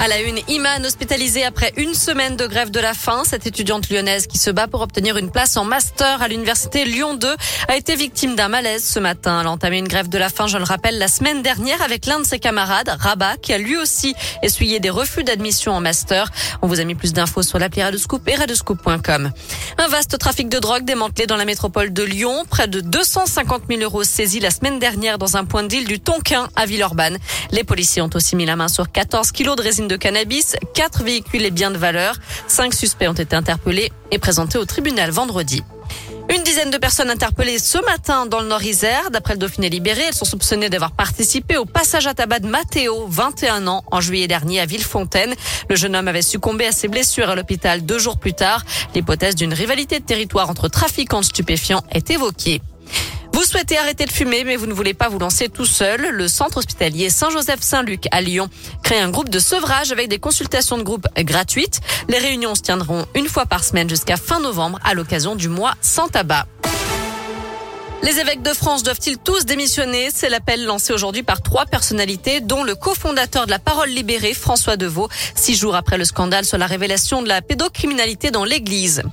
À la une, Iman hospitalisée après une semaine de grève de la faim. Cette étudiante lyonnaise qui se bat pour obtenir une place en master à l'université Lyon 2 a été victime d'un malaise ce matin. Elle a entamé une grève de la faim, je le rappelle, la semaine dernière avec l'un de ses camarades, Rabat, qui a lui aussi essuyé des refus d'admission en master. On vous a mis plus d'infos sur l'appli Radescoop et radescoop.com. Un vaste trafic de drogue démantelé dans la métropole de Lyon. Près de 250 000 euros saisis la semaine dernière dans un point de deal du Tonkin à Villeurbanne. Les policiers ont aussi mis la main sur 14 kilos de résine de cannabis, quatre véhicules et biens de valeur. Cinq suspects ont été interpellés et présentés au tribunal vendredi. Une dizaine de personnes interpellées ce matin dans le Nord-Isère. D'après le Dauphiné libéré, elles sont soupçonnées d'avoir participé au passage à tabac de Matteo, 21 ans, en juillet dernier à Villefontaine. Le jeune homme avait succombé à ses blessures à l'hôpital deux jours plus tard. L'hypothèse d'une rivalité de territoire entre trafiquants de stupéfiants est évoquée. Vous souhaitez arrêter de fumer, mais vous ne voulez pas vous lancer tout seul. Le centre hospitalier Saint-Joseph-Saint-Luc à Lyon crée un groupe de sevrage avec des consultations de groupe gratuites. Les réunions se tiendront une fois par semaine jusqu'à fin novembre à l'occasion du mois sans tabac. Les évêques de France doivent-ils tous démissionner? C'est l'appel lancé aujourd'hui par trois personnalités, dont le cofondateur de la Parole libérée, François Deveau, six jours après le scandale sur la révélation de la pédocriminalité dans l'Église.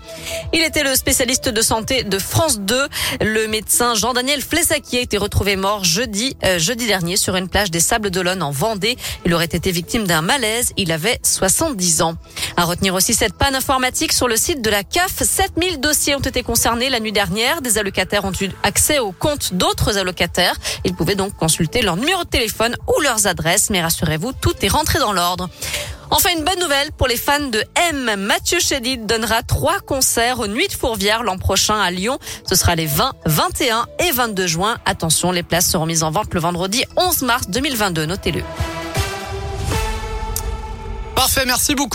Il était le spécialiste de santé de France 2. Le médecin Jean-Daniel Flessac a été retrouvé mort jeudi, euh, jeudi dernier sur une plage des Sables d'Olonne en Vendée. Il aurait été victime d'un malaise. Il avait 70 ans. À retenir aussi cette panne informatique sur le site de la CAF. 7000 dossiers ont été concernés la nuit dernière. Des allocataires ont eu accès aux comptes d'autres allocataires. Ils pouvaient donc consulter leur numéro de téléphone ou leurs adresses. Mais rassurez-vous, tout est rentré dans l'ordre. Enfin, une bonne nouvelle pour les fans de M. Mathieu Chédid donnera trois concerts aux Nuits de Fourvière l'an prochain à Lyon. Ce sera les 20, 21 et 22 juin. Attention, les places seront mises en vente le vendredi 11 mars 2022. Notez-le. Parfait, merci beaucoup.